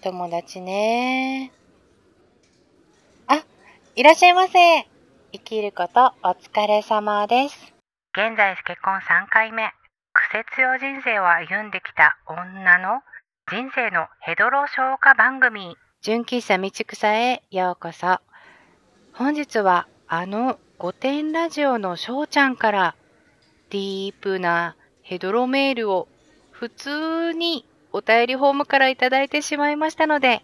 友達ね。あ、いらっしゃいませ。生きることお疲れ様です。現在結婚3回目癖強人生を歩んできた女の人生のヘドロ消化番組純喫茶道草へようこそ。本日はあの御殿ラジオのしょうちゃんからディープなヘドロメールを普通にお便りフォームからいただいてしまいましたので、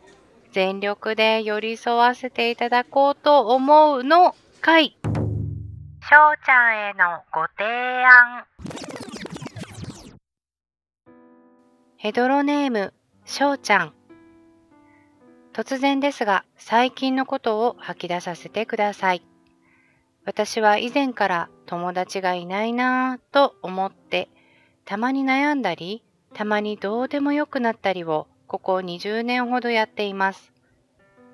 全力で寄り添わせていただこうと思うの回。しょうちゃんへのご提案ヘドロネーム、しょうちゃん。突然ですが、最近のことを吐き出させてください。私は以前から友達がいないなぁと思って、たまに悩んだり、たまにどうでもよくなったりを、ここ20年ほどやっています。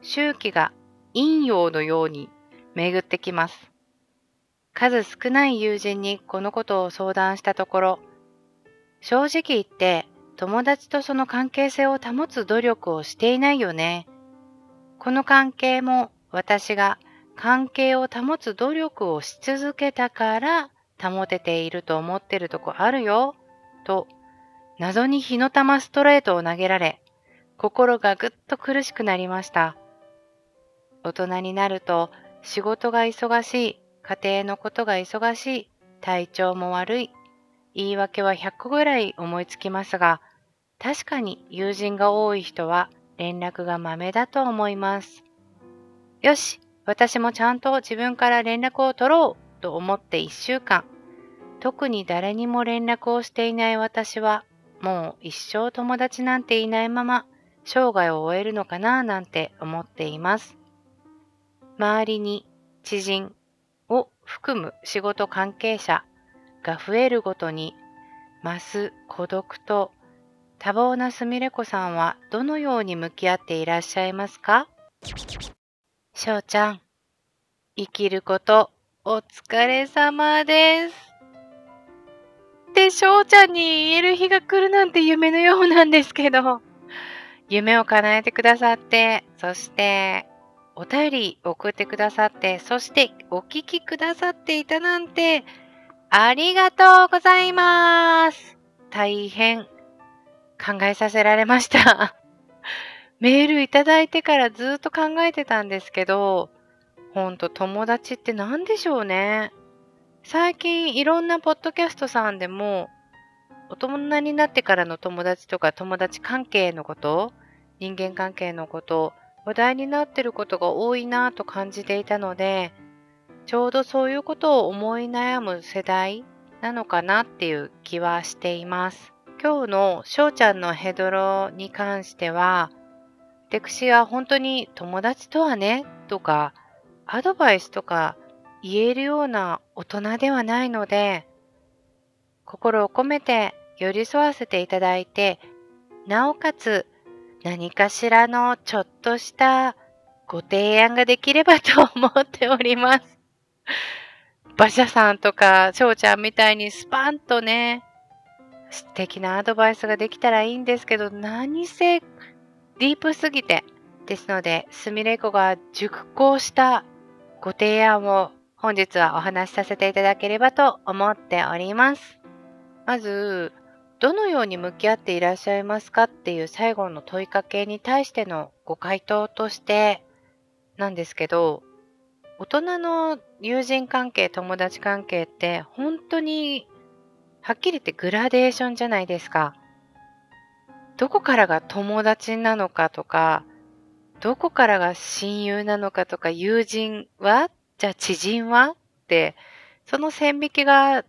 周期が陰陽のように巡ってきます。数少ない友人にこのことを相談したところ、正直言って友達とその関係性を保つ努力をしていないよね。この関係も私が関係を保つ努力をし続けたから保てていると思ってるとこあるよ。と謎に火の玉ストレートを投げられ心がぐっと苦しくなりました。大人になると仕事が忙しい、家庭のことが忙しい、体調も悪い、言い訳は100個ぐらい思いつきますが、確かに友人が多い人は連絡がまめだと思います。よし、私もちゃんと自分から連絡を取ろうと思って1週間、特に誰にも連絡をしていない私は、もう一生友達なんていないまま生涯を終えるのかななんて思っています。周りに知人を含む仕事関係者が増えるごとに増す孤独と多忙なすみれ子さんはどのように向き合っていらっしゃいますか？しょうちゃん、生きることお疲れ様です。ってしょうちゃんに言える日が来るなんて夢のようなんですけど、夢を叶えてくださって、そしてお便り送ってくださって、そしてお聞きくださっていたなんて、ありがとうございます。大変考えさせられました。メールいただいてからずっと考えてたんですけど、ほんと友達って何でしょうね。最近いろんなポッドキャストさんでも、大人になってからの友達とか友達関係のこと、人間関係のこと、話題になってることが多いなと感じていたので、ちょうどそういうことを思い悩む世代なのかなっていう気はしています。今日のしょうちゃんのヘドロに関しては、私は本当に友達とはねとか、アドバイスとか言えるような大人ではないので、心を込めて寄り添わせていただいて、なおかつ何かしらのちょっとしたご提案ができればと思っております。馬車さんとか翔ちゃんみたいにスパンとね、素敵なアドバイスができたらいいんですけど、何せディープすぎて。ですので、すみれ子が熟考したご提案を本日はお話しさせていただければと思っております。まず、どのように向き合っていらっしゃいますかっていう最後の問いかけに対してのご回答としてなんですけど、大人の友人関係、友達関係って本当にはっきり言ってグラデーションじゃないですか。どこからが友達なのかとか、どこからが親友なのかとか、友人はじゃあ知人は？って、その線引きが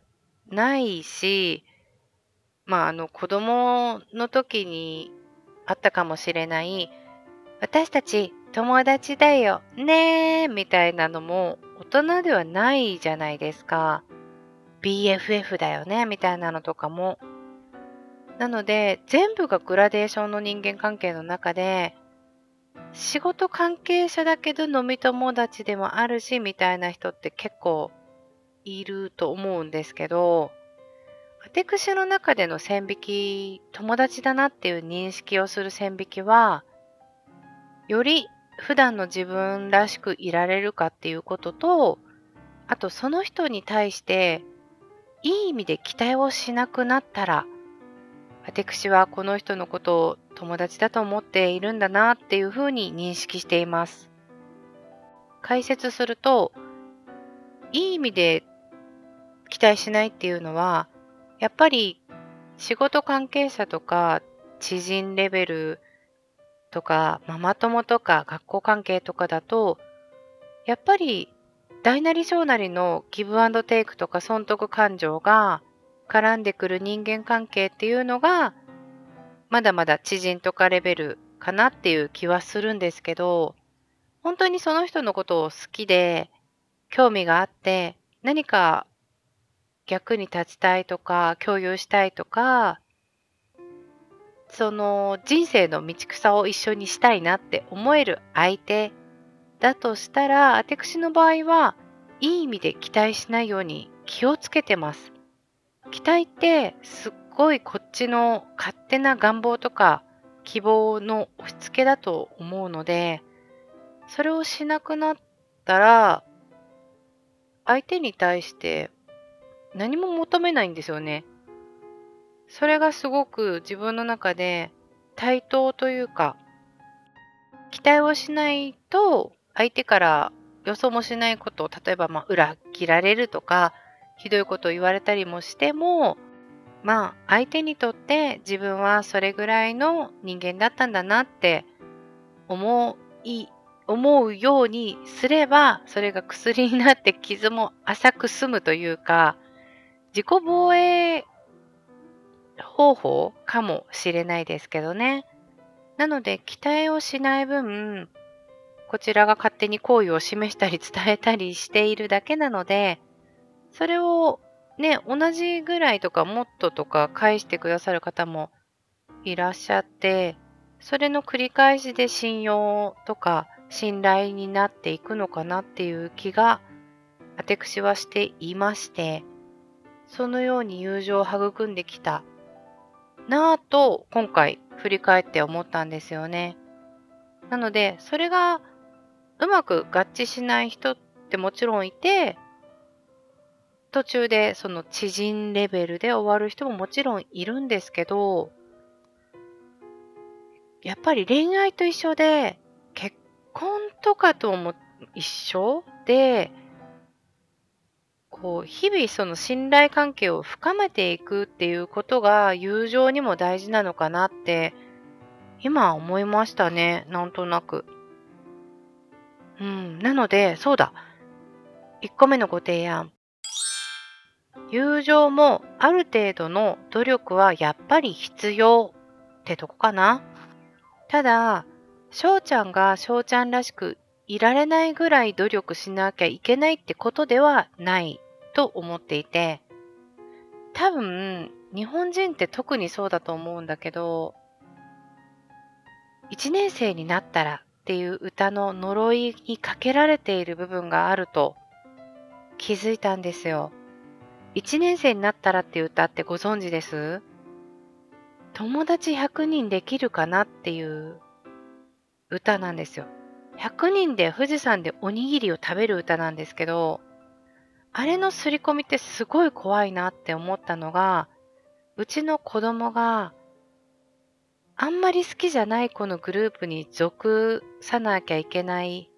ないし、まあ、あの、子供の時にあったかもしれない、私たち友達だよねみたいなのも大人ではないじゃないですか。BFF だよねみたいなのとかも。なので、全部がグラデーションの人間関係の中で、仕事関係者だけど飲み友達でもあるしみたいな人って結構いると思うんですけど、私の中での線引き、友達だなっていう認識をする線引きは、より普段の自分らしくいられるかっていうことと、あとその人に対していい意味で期待をしなくなったら、私はこの人のことを友達だと思っているんだなっていうふうに認識しています。解説すると、いい意味で期待しないっていうのは、やっぱり仕事関係者とか知人レベルとかママ友とか学校関係とかだと、やっぱり大なり小なりのギブアンドテイクとか損得感情が絡んでくる人間関係っていうのがまだまだ知人とかレベルかなっていう気はするんですけど本当にその人のことを好きで興味があって何か逆に立ちたいとか共有したいとかその人生の道草を一緒にしたいなって思える相手だとしたら私の場合はいい意味で期待しないように気をつけてます。期待ってすっごいこっちの勝手な願望とか希望の押し付けだと思うのでそれをしなくなったら相手に対して何も求めないんですよね。それがすごく自分の中で対等というか期待をしないと相手から予想もしないことを例えばまあ裏切られるとかひどいことを言われたりもしてもまあ相手にとって自分はそれぐらいの人間だったんだなって思い思うようにすればそれが薬になって傷も浅く済むというか自己防衛方法かもしれないですけどね。なので期待をしない分こちらが勝手に好意を示したり伝えたりしているだけなのでそれをね同じぐらいとかもっととか返してくださる方もいらっしゃってそれの繰り返しで信用とか信頼になっていくのかなっていう気が私はしていましてそのように友情を育んできたなぁと今回振り返って思ったんですよね。なのでそれがうまく合致しない人ってもちろんいて途中でその知人レベルで終わる人ももちろんいるんですけどやっぱり恋愛と一緒で結婚とかとも一緒でこう日々その信頼関係を深めていくっていうことが友情にも大事なのかなって今思いましたねなんとなく。うん、なのでそうだ1個目のご提案友情もある程度の努力はやっぱり必要ってとこかな。ただ、翔ちゃんが翔ちゃんらしくいられないぐらい努力しなきゃいけないってことではないと思っていて、多分、日本人って特にそうだと思うんだけど、1年生になったらっていう歌の呪いにかけられている部分があると気づいたんですよ。1年生になったらっていう歌ってご存知です？友達100人できるかなっていう歌なんですよ。100人で富士山でおにぎりを食べる歌なんですけど、あれの刷り込みってすごい怖いなって思ったのが、うちの子供があんまり好きじゃない子のグループに属さなきゃいけない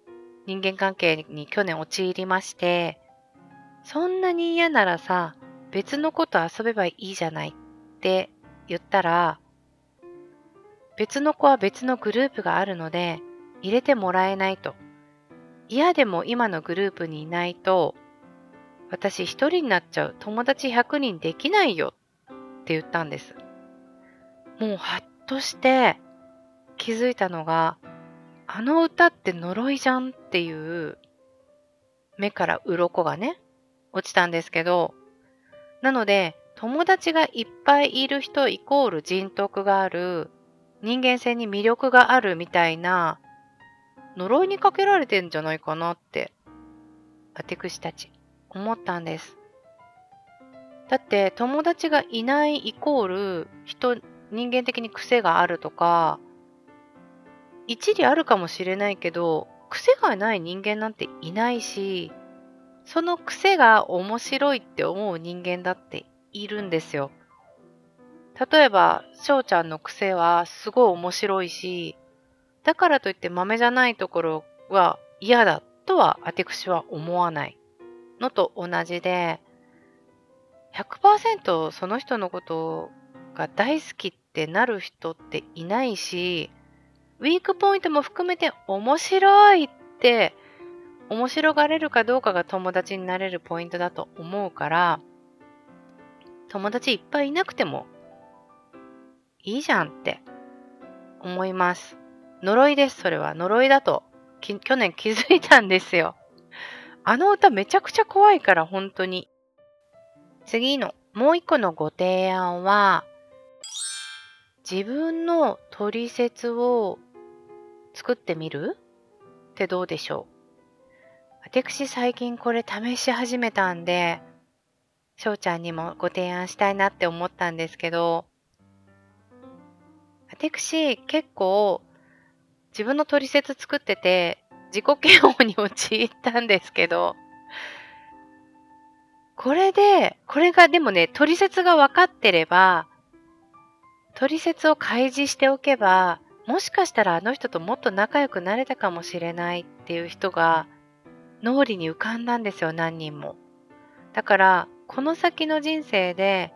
人間関係に去年陥りまして、そんなに嫌ならさ、別の子と遊べばいいじゃないって言ったら、別の子は別のグループがあるので入れてもらえないと。嫌でも今のグループにいないと私一人になっちゃう。友達100人できないよって言ったんです。もうハッとして気づいたのが、あの歌って呪いじゃんっていう目から鱗がね、落ちたんですけど、なので、友達がいっぱいいる人イコール人徳がある、人間性に魅力があるみたいな呪いにかけられてんじゃないかなって、私たち思ったんです。だって友達がいないイコール人人間的に癖があるとか一理あるかもしれないけど、癖がない人間なんていないし、その癖が面白いって思う人間だっているんですよ。例えば、翔ちゃんの癖はすごい面白いし、だからといって豆じゃないところは嫌だとは私は思わないのと同じで、100%その人のことが大好きってなる人っていないし、ウィークポイントも含めて面白いって面白がれるかどうかが友達になれるポイントだと思うから友達いっぱいいなくてもいいじゃんって思います。呪いです、それは。呪いだと去年気づいたんですよ。あの歌めちゃくちゃ怖いから、本当に。次のもう一個のご提案は、自分の取説を作ってみるってどうでしょう？私最近これ試し始めたんで、翔ちゃんにもご提案したいなって思ったんですけど、私結構自分の取説作ってて自己嫌悪に陥ったんですけど、これで、これがでもね、取説が分かってれば、取説を開示しておけば、もしかしたらあの人ともっと仲良くなれたかもしれないっていう人が脳裏に浮かんだんですよ、何人も。だから、この先の人生で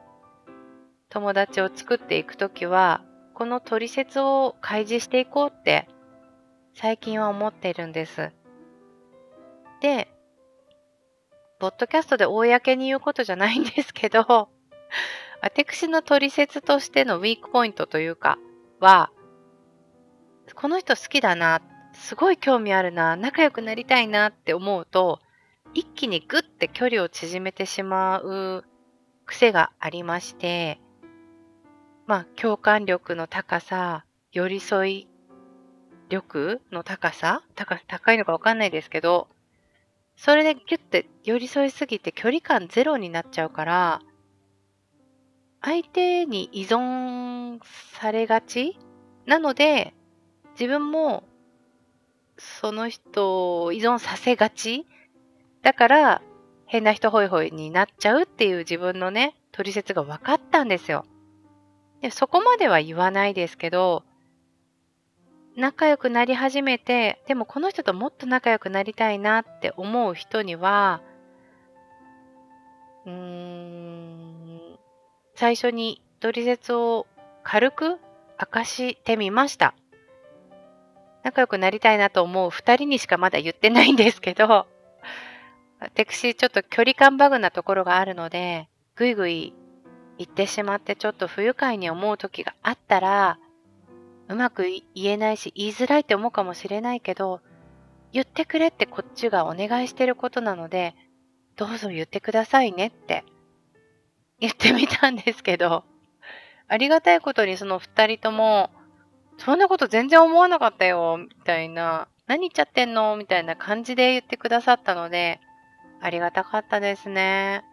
友達を作っていくときは、この取説を開示していこうって最近は思っているんです。で、ポッドキャストで公に言うことじゃないんですけど、私の取説としてのウィークポイントというかは、この人好きだな、すごい興味あるな、仲良くなりたいなって思うと、一気にグッて距離を縮めてしまう癖がありまして、まあ、共感力の高さ、寄り添い力の高さ高高いのかわかんないですけど、それでギュッて寄り添いすぎて距離感ゼロになっちゃうから、相手に依存されがち？なので、自分もその人を依存させがち？だから、変な人ホイホイになっちゃうっていう自分のね、取説が分かったんですよ。でそこまでは言わないですけど、仲良くなり始めて、でもこの人ともっと仲良くなりたいなって思う人には、うーん、最初に取説を軽く明かしてみました。仲良くなりたいなと思う2人にしかまだ言ってないんですけど、私ちょっと距離感バグなところがあるので、ぐいぐい行ってしまってちょっと不愉快に思う時があったら、うまく言えないし言いづらいって思うかもしれないけど、言ってくれってこっちがお願いしてることなので、どうぞ言ってくださいねって言ってみたんですけど、ありがたいことにその二人とも、そんなこと全然思わなかったよ、みたいな、何言っちゃってんのみたいな感じで言ってくださったので、ありがたかったですね。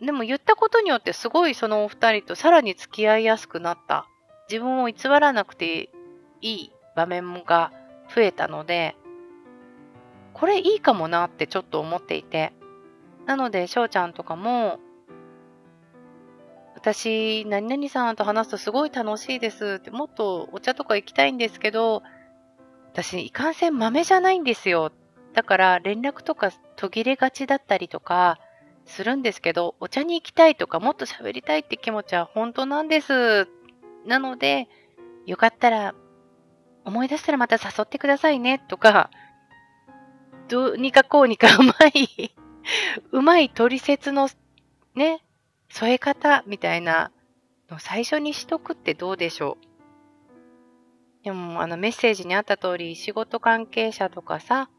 でも言ったことによってすごいそのお二人とさらに付き合いやすくなった自分を偽らなくていい場面が増えたので、これいいかもなってちょっと思っていて。なので、翔ちゃんとかも、私、何々さんと話すとすごい楽しいですって、もっとお茶とか行きたいんですけど、私、いかんせん豆じゃないんですよ。だから連絡とか途切れがちだったりとかするんですけど、お茶に行きたいとかもっと喋りたいって気持ちは本当なんですなので、よかったら、思い出したらまた誘ってくださいね、とか、どうにかこうにかうまいうまい取説のね、添え方みたいなの最初にしとくってどうでしょう？でも、あのメッセージにあった通り、仕事関係者とかさ、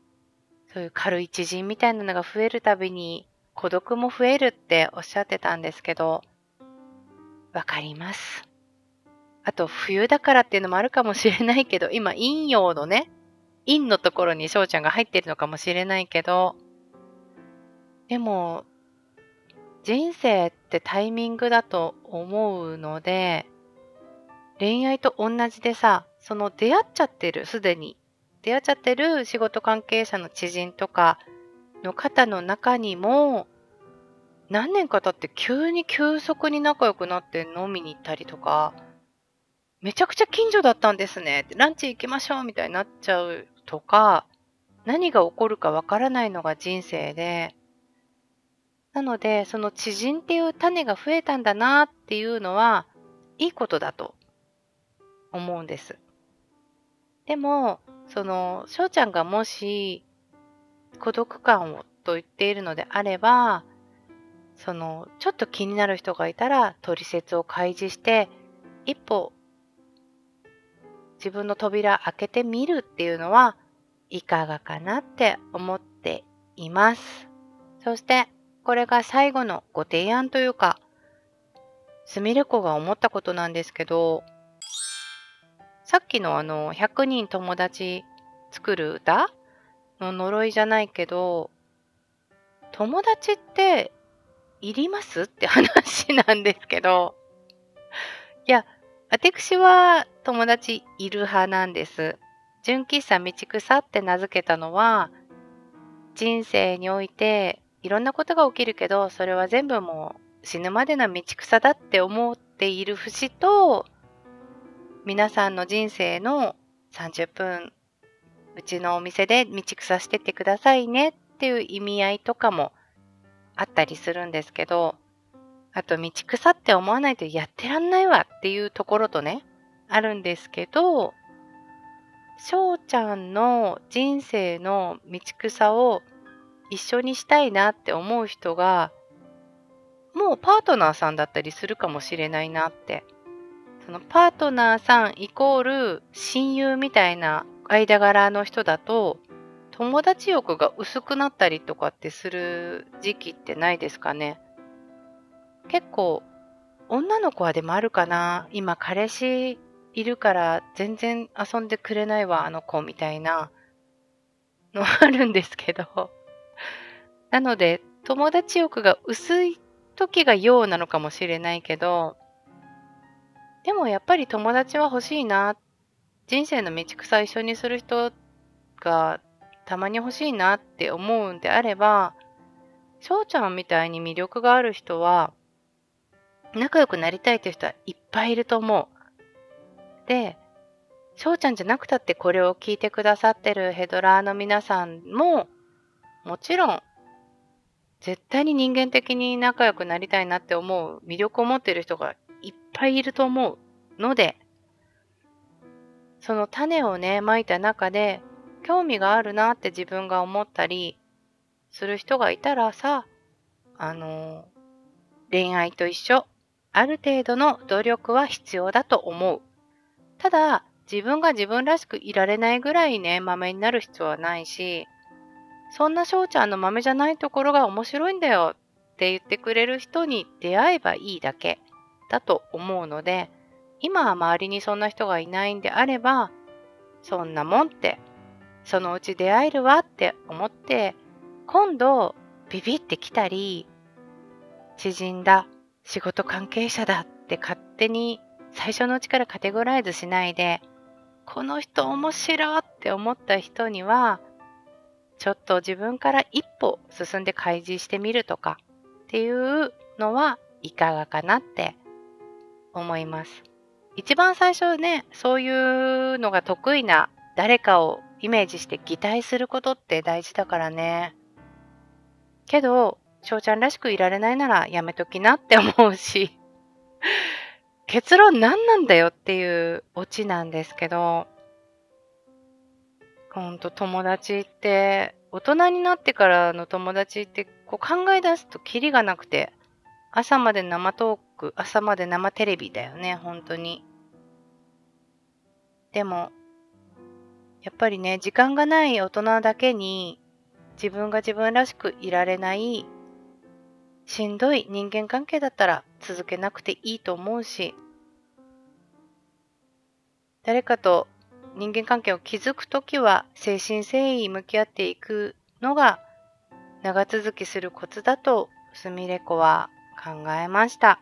そういう軽い知人みたいなのが増えるたびに、孤独も増えるっておっしゃってたんですけど、わかります。あと、冬だからっていうのもあるかもしれないけど、今、陰陽のね、陰のところに翔ちゃんが入ってるのかもしれないけど、でも、人生ってタイミングだと思うので、恋愛と同じでさ、その出会っちゃってる、すでに。出会っちゃってる仕事関係者の知人とかの方の中にも、何年か経って急に急速に仲良くなって飲みに行ったりとか、めちゃくちゃ近所だったんですね。ってランチ行きましょうみたいになっちゃうとか、何が起こるかわからないのが人生で、なので、その知人っていう種が増えたんだなっていうのは、いいことだと思うんです。でも、その、翔ちゃんがもし、孤独感をと言っているのであれば、その、ちょっと気になる人がいたら、取説を開示して、一歩、自分の扉開けてみるっていうのは、いかがかなって思っています。そして、これが最後のご提案というか、すみれ子が思ったことなんですけど、さっきのあの、100人友達作る歌の呪いじゃないけど、友達っていりますって話なんですけど、いや、私は友達いる派なんです。純喫茶道草って名付けたのは、人生においていろんなことが起きるけど、それは全部もう死ぬまでの道草だって思っている節と、皆さんの人生の30分、うちのお店で道草してってくださいねっていう意味合いとかもあったりするんですけど、あと道草って思わないとやってらんないわっていうところとね、あるんですけど、翔ちゃんの人生の道草を一緒にしたいなって思う人がもうパートナーさんだったりするかもしれないなって。そのパートナーさんイコール親友みたいな間柄の人だと友達欲が薄くなったりとかってする時期ってないですかね。結構女の子はでもあるかな。今彼氏いるから全然遊んでくれないわあの子みたいなのあるんですけど。なので友達欲が薄い時が用なのかもしれないけどでもやっぱり友達は欲しいな人生の道草一緒にする人がたまに欲しいなって思うんであれば翔ちゃんみたいに魅力がある人は仲良くなりたいという人はいっぱいいると思う。で、翔ちゃんじゃなくたってこれを聞いてくださってるヘドラーの皆さんももちろん絶対に人間的に仲良くなりたいなって思う魅力を持ってる人がいっぱいいると思うので、その種をね、まいた中で、興味があるなって自分が思ったりする人がいたらさ、あの、恋愛と一緒。ある程度の努力は必要だと思う。ただ、自分が自分らしくいられないぐらいね、豆になる必要はないし、そんな翔ちゃんの豆じゃないところが面白いんだよって言ってくれる人に出会えばいいだけだと思うので、今は周りにそんな人がいないんであれば、そんなもんって、そのうち出会えるわって思って、今度ビビってきたり、知人だ、仕事関係者だって勝手に最初のうちからカテゴライズしないで、この人面白って思った人には、ちょっと自分から一歩進んで開示してみるとかっていうのはいかがかなって思います。一番最初ね、そういうのが得意な誰かをイメージして擬態することって大事だからね。けど、翔ちゃんらしくいられないならやめときなって思うし、結論何なんだよっていうオチなんですけど、ほんと友達って、大人になってからの友達ってこう考え出すとキリがなくて、朝まで生トーク、朝まで生テレビだよね、本当に。でも、やっぱりね、時間がない大人だけに自分が自分らしくいられないしんどい人間関係だったら続けなくていいと思うし、誰かと人間関係を築くときは誠心誠意向き合っていくのが長続きするコツだとすみれ子は考えました。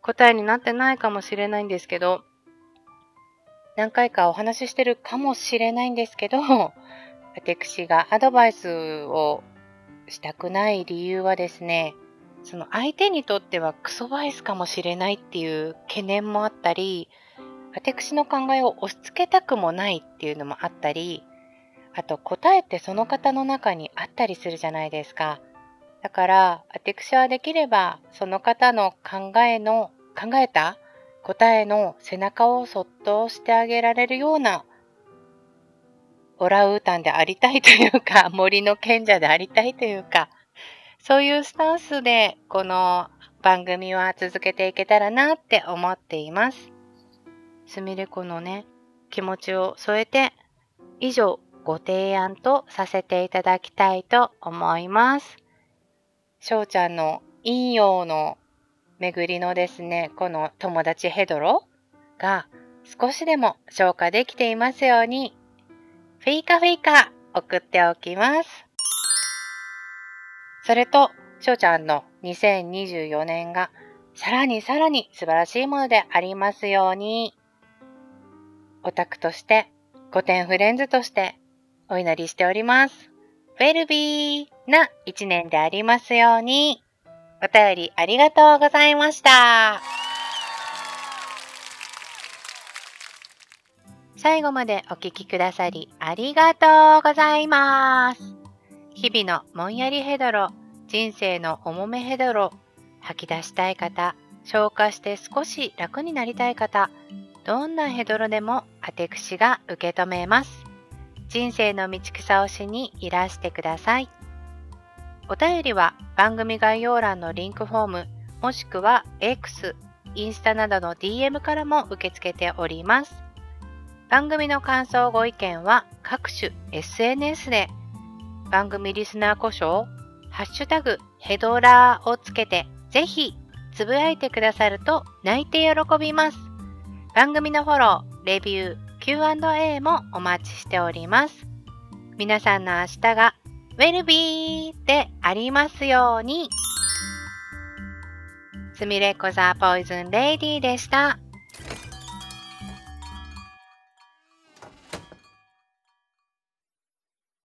答えになってないかもしれないんですけど、何回かお話ししてるかもしれないんですけど、私がアドバイスをしたくない理由はですね、その相手にとってはクソバイスかもしれないっていう懸念もあったり、私の考えを押し付けたくもないっていうのもあったり、あと答えってその方の中にあったりするじゃないですか。だから、私はできればその方の考えの、考えた答えの背中をそっと押してあげられるようなオラウータンでありたいというか、森の賢者でありたいというか、そういうスタンスでこの番組は続けていけたらなって思っています。すみれ子のね、気持ちを添えて、以上ご提案とさせていただきたいと思います。しょうちゃんの陰陽の巡りのですね、この友達ヘドロが少しでも消化できていますようにフィーカフィーカ送っておきます。それと、しょうちゃんの2024年がさらにさらに素晴らしいものでありますように、オタクとして、古典フレンズとしてお祈りしております。ウェルビーな一年でありますように、お便りありがとうございました。最後までお聴きくださりありがとうございます。日々のもんやりヘドロ、人生の重めヘドロ、吐き出したい方、消化して少し楽になりたい方、どんなヘドロでもアテクシが受け止めます。人生の道草をしにいらしてください。お便りは番組概要欄のリンクフォーム、もしくは X、インスタなどの DM からも受け付けております。番組の感想ご意見は各種 SNS で番組リスナー故障ハッシュタグヘドラーをつけてぜひつぶやいてくださると泣いて喜びます。番組のフォロー、レビュー、Q&A もお待ちしております。皆さんの明日がウェルビーでありますように。すみれこザポイズンレイディでした。